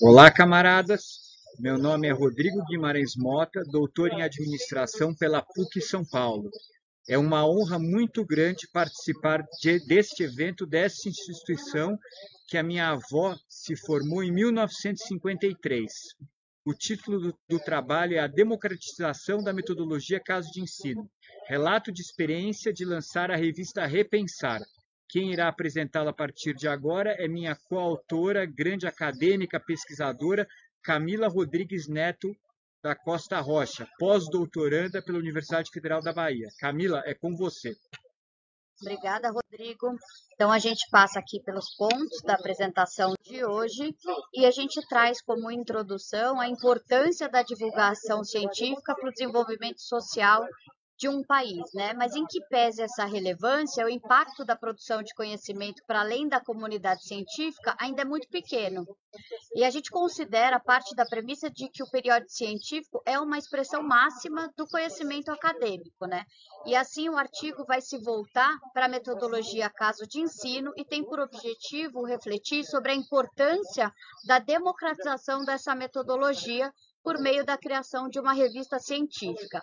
Olá, camaradas. Meu nome é Rodrigo Guimarães Mota, doutor em administração pela PUC São Paulo. É uma honra muito grande participar de, deste evento, desta instituição, que a minha avó se formou em 1953. O título do, do, trabalho é A Democratização da Metodologia Caso de Ensino. Relato de experiência de lançar a revista Repensar. Quem irá apresentá-la a partir de agora é minha coautora, grande acadêmica, pesquisadora, Camila Rodrigues Neto da Costa Rocha, pós-doutoranda pela Universidade Federal da Bahia. Camila, é com você. Obrigada, Rodrigo. Então, a gente passa aqui pelos pontos da apresentação de hoje e a gente traz como introdução a importância da divulgação científica para o desenvolvimento social de um país, né? Mas em que pese essa relevância, o impacto da produção de conhecimento para além da comunidade científica ainda é muito pequeno. E a gente considera parte da premissa de que o periódico científico é uma expressão máxima do conhecimento acadêmico, né? E assim o artigo vai se voltar para a metodologia caso de ensino e tem por objetivo refletir sobre a importância da democratização dessa metodologia por meio da criação de uma revista científica.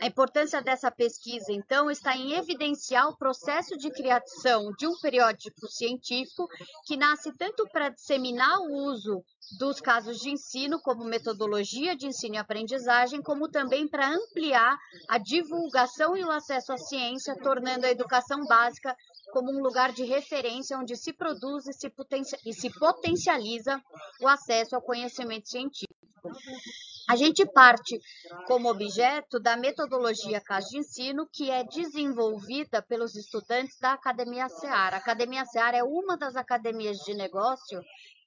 A importância dessa pesquisa, então, está em evidenciar o processo de criação de um periódico científico que nasce tanto para disseminar o uso dos casos de ensino como metodologia de ensino e aprendizagem, como também para ampliar a divulgação e o acesso à ciência, tornando a educação básica como um lugar de referência onde se produz e se, potencializa o acesso ao conhecimento científico. A gente parte como objeto da metodologia Caso de Ensino, que é desenvolvida pelos estudantes da Academia Seara. A Academia Seara é uma das academias de negócio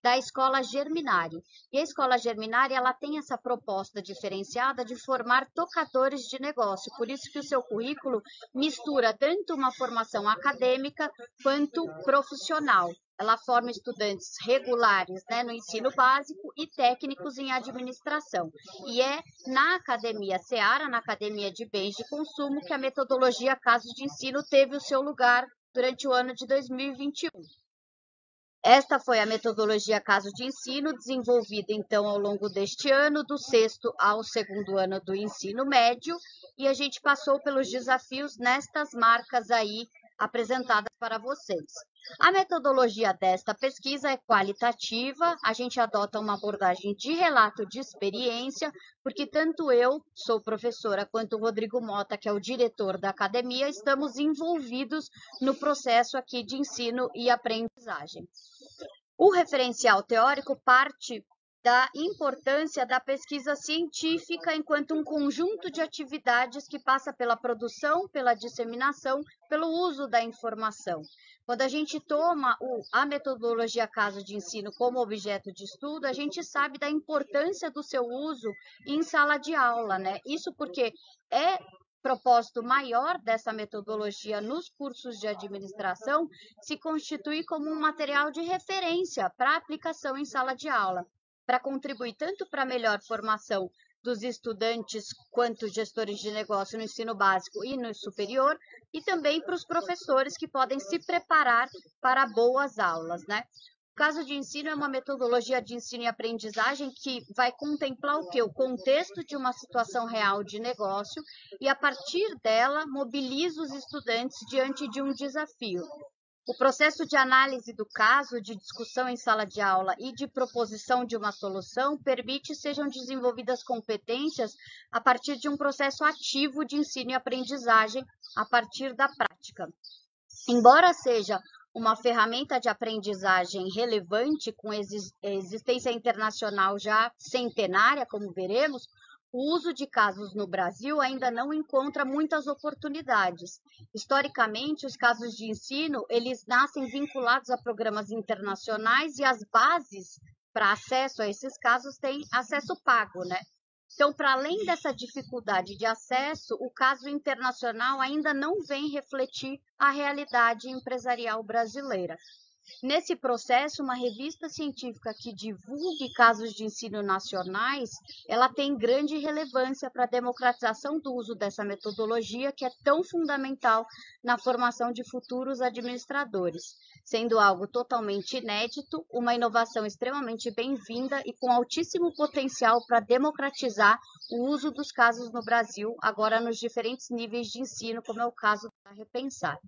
da Escola Germinário. E a Escola Germinário ela tem essa proposta diferenciada de formar tocadores de negócio. Por isso que o seu currículo mistura tanto uma formação acadêmica quanto profissional. Ela forma estudantes regulares né, no ensino básico e técnicos em administração. E é na Academia Seara, na Academia de Bens de Consumo, que a metodologia Caso de Ensino teve o seu lugar durante o ano de 2021. Esta foi a metodologia caso de ensino, desenvolvida então ao longo deste ano, do sexto ao segundo ano do ensino médio, e a gente passou pelos desafios nestas marcas aí apresentadas para vocês. A metodologia desta pesquisa é qualitativa, a gente adota uma abordagem de relato de experiência, porque tanto eu, sou professora, quanto o Rodrigo Mota, que é o diretor da academia, estamos envolvidos no processo aqui de ensino e aprendizagem. O referencial teórico parte da importância da pesquisa científica enquanto um conjunto de atividades que passa pela produção, pela disseminação, pelo uso da informação. Quando a gente toma o, a metodologia caso de ensino como objeto de estudo, a gente sabe da importância do seu uso em sala de aula, né? Isso porque é propósito maior dessa metodologia nos cursos de administração se constitui como um material de referência para aplicação em sala de aula para contribuir tanto para a melhor formação dos estudantes quanto gestores de negócio no ensino básico e no superior, e também para os professores que podem se preparar para boas aulas, né? O caso de ensino é uma metodologia de ensino e aprendizagem que vai contemplar o que? O contexto de uma situação real de negócio e, a partir dela, mobiliza os estudantes diante de um desafio. O processo de análise do caso, de discussão em sala de aula e de proposição de uma solução permite sejam desenvolvidas competências a partir de um processo ativo de ensino e aprendizagem a partir da prática. Embora seja uma ferramenta de aprendizagem relevante com existência internacional já centenária, como veremos, o uso de casos no Brasil ainda não encontra muitas oportunidades. Historicamente, os casos de ensino, eles nascem vinculados a programas internacionais e as bases para acesso a esses casos têm acesso pago, né? Então, para além dessa dificuldade de acesso, o caso internacional ainda não vem refletir a realidade empresarial brasileira. Nesse processo, uma revista científica que divulgue casos de ensino nacionais, ela tem grande relevância para a democratização do uso dessa metodologia, que é tão fundamental na formação de futuros administradores, sendo algo totalmente inédito, uma inovação extremamente bem-vinda e com altíssimo potencial para democratizar o uso dos casos no Brasil, agora nos diferentes níveis de ensino, como é o caso da Repensar.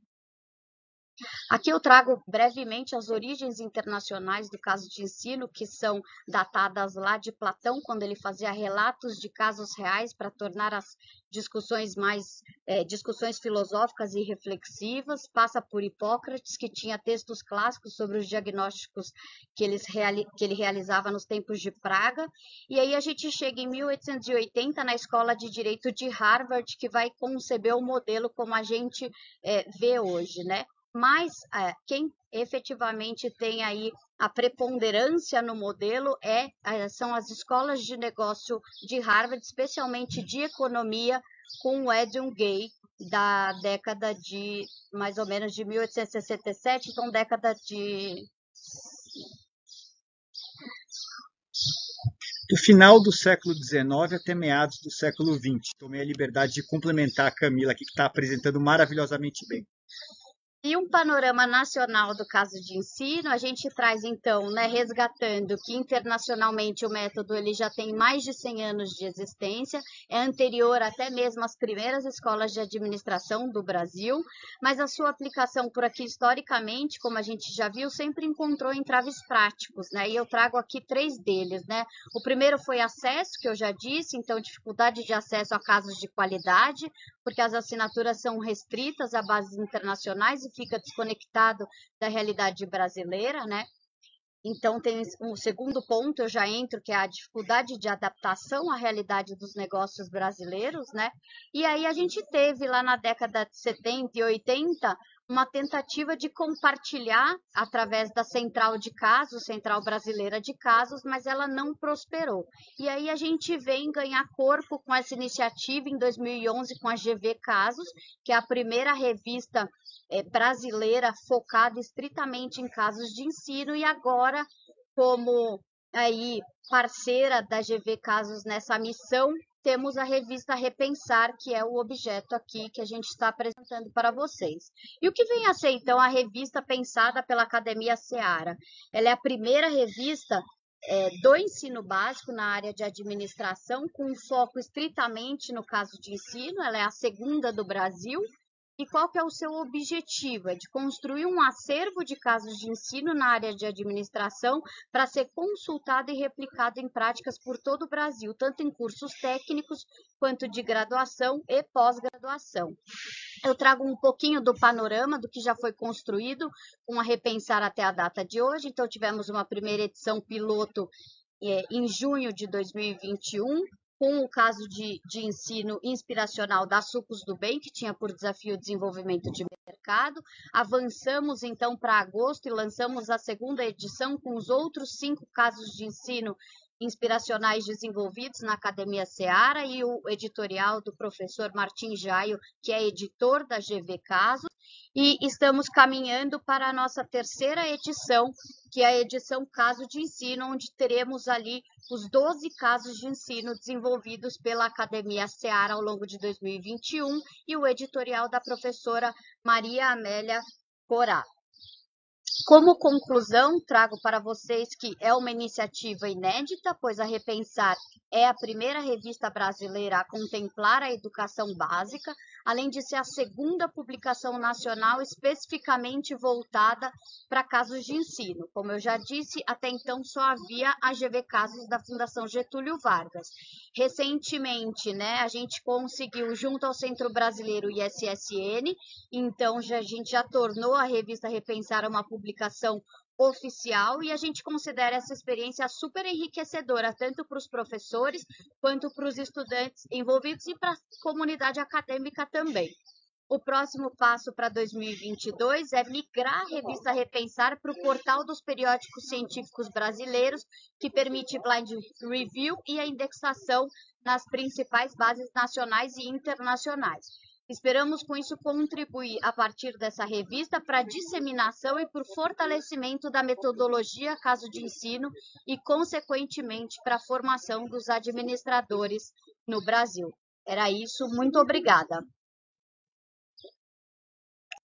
Aqui eu trago brevemente as origens internacionais do caso de ensino, que são datadas lá de Platão, quando ele fazia relatos de casos reais para tornar as discussões mais é, discussões filosóficas e reflexivas. Passa por Hipócrates, que tinha textos clássicos sobre os diagnósticos que, eles que ele realizava nos tempos de Praga. E aí a gente chega em 1880 na Escola de Direito de Harvard, que vai conceber o modelo como a gente é, vê hoje, né? Mas é, quem efetivamente tem aí a preponderância no modelo é, é, são as escolas de negócio de Harvard, especialmente de economia, com o Edwin Gay, da década de mais ou menos de 1867, então década de do final do século XIX até meados do século XX. Tomei a liberdade de complementar a Camila aqui, que está apresentando maravilhosamente bem. E um panorama nacional do caso de ensino, a gente traz então, né, resgatando que internacionalmente o método ele já tem mais de 100 anos de existência, é anterior até mesmo às primeiras escolas de administração do Brasil, mas a sua aplicação por aqui historicamente, como a gente já viu, sempre encontrou entraves práticos, né? E eu trago aqui três deles, né? O primeiro foi acesso, que eu já disse, então dificuldade de acesso a casos de qualidade, porque as assinaturas são restritas a bases internacionais e fica desconectado da realidade brasileira, né? Então, tem um segundo ponto, eu já entro, que é a dificuldade de adaptação à realidade dos negócios brasileiros, né? E aí a gente teve lá na década de 70 e 80 uma tentativa de compartilhar através da central de casos, central brasileira de casos, mas ela não prosperou. E aí a gente vem ganhar corpo com essa iniciativa em 2011 com a GV Casos, que é a primeira revista é, brasileira focada estritamente em casos de ensino e agora como aí parceira da GV Casos nessa missão, temos a revista Repensar, que é o objeto aqui que a gente está apresentando para vocês. E o que vem a ser, então, a revista pensada pela Academia Seara? Ela é a primeira revista é, do ensino básico na área de administração, com foco estritamente no caso de ensino, ela é a segunda do Brasil, e qual que é o seu objetivo? É de construir um acervo de casos de ensino na área de administração para ser consultado e replicado em práticas por todo o Brasil, tanto em cursos técnicos quanto de graduação e pós-graduação. Eu trago um pouquinho do panorama do que já foi construído com a Repensar até a data de hoje. Então, tivemos uma primeira edição piloto é, em junho de 2021, com o caso de, de ensino inspiracional da Sucos do Bem, que tinha por desafio o desenvolvimento de mercado. Avançamos então para agosto e lançamos a segunda edição com os outros cinco casos de ensino inspiracionais desenvolvidos na Academia Seara e o editorial do professor Martim Jaio, que é editor da GV Casos e estamos caminhando para a nossa terceira edição, que é a edição Caso de Ensino, onde teremos ali os 12 casos de ensino desenvolvidos pela Academia Seara ao longo de 2021 e o editorial da professora Maria Amélia Corá. Como conclusão, trago para vocês que é uma iniciativa inédita, pois a Repensar é a primeira revista brasileira a contemplar a educação básica, além de ser a segunda publicação nacional especificamente voltada para casos de ensino. Como eu já disse, até então só havia a GV Casos da Fundação Getúlio Vargas. Recentemente, né, a gente conseguiu, junto ao Centro Brasileiro ISSN, então já, a gente já tornou a revista Repensar uma publicação oficial e a gente considera essa experiência super enriquecedora, tanto para os professores quanto para os estudantes envolvidos e para a comunidade acadêmica também. O próximo passo para 2022 é migrar a revista Repensar para o portal dos periódicos científicos brasileiros, que permite blind review e a indexação nas principais bases nacionais e internacionais. Esperamos com isso contribuir a partir dessa revista para a disseminação e para o fortalecimento da metodologia caso de ensino e, consequentemente, para a formação dos administradores no Brasil. Era isso, muito obrigada.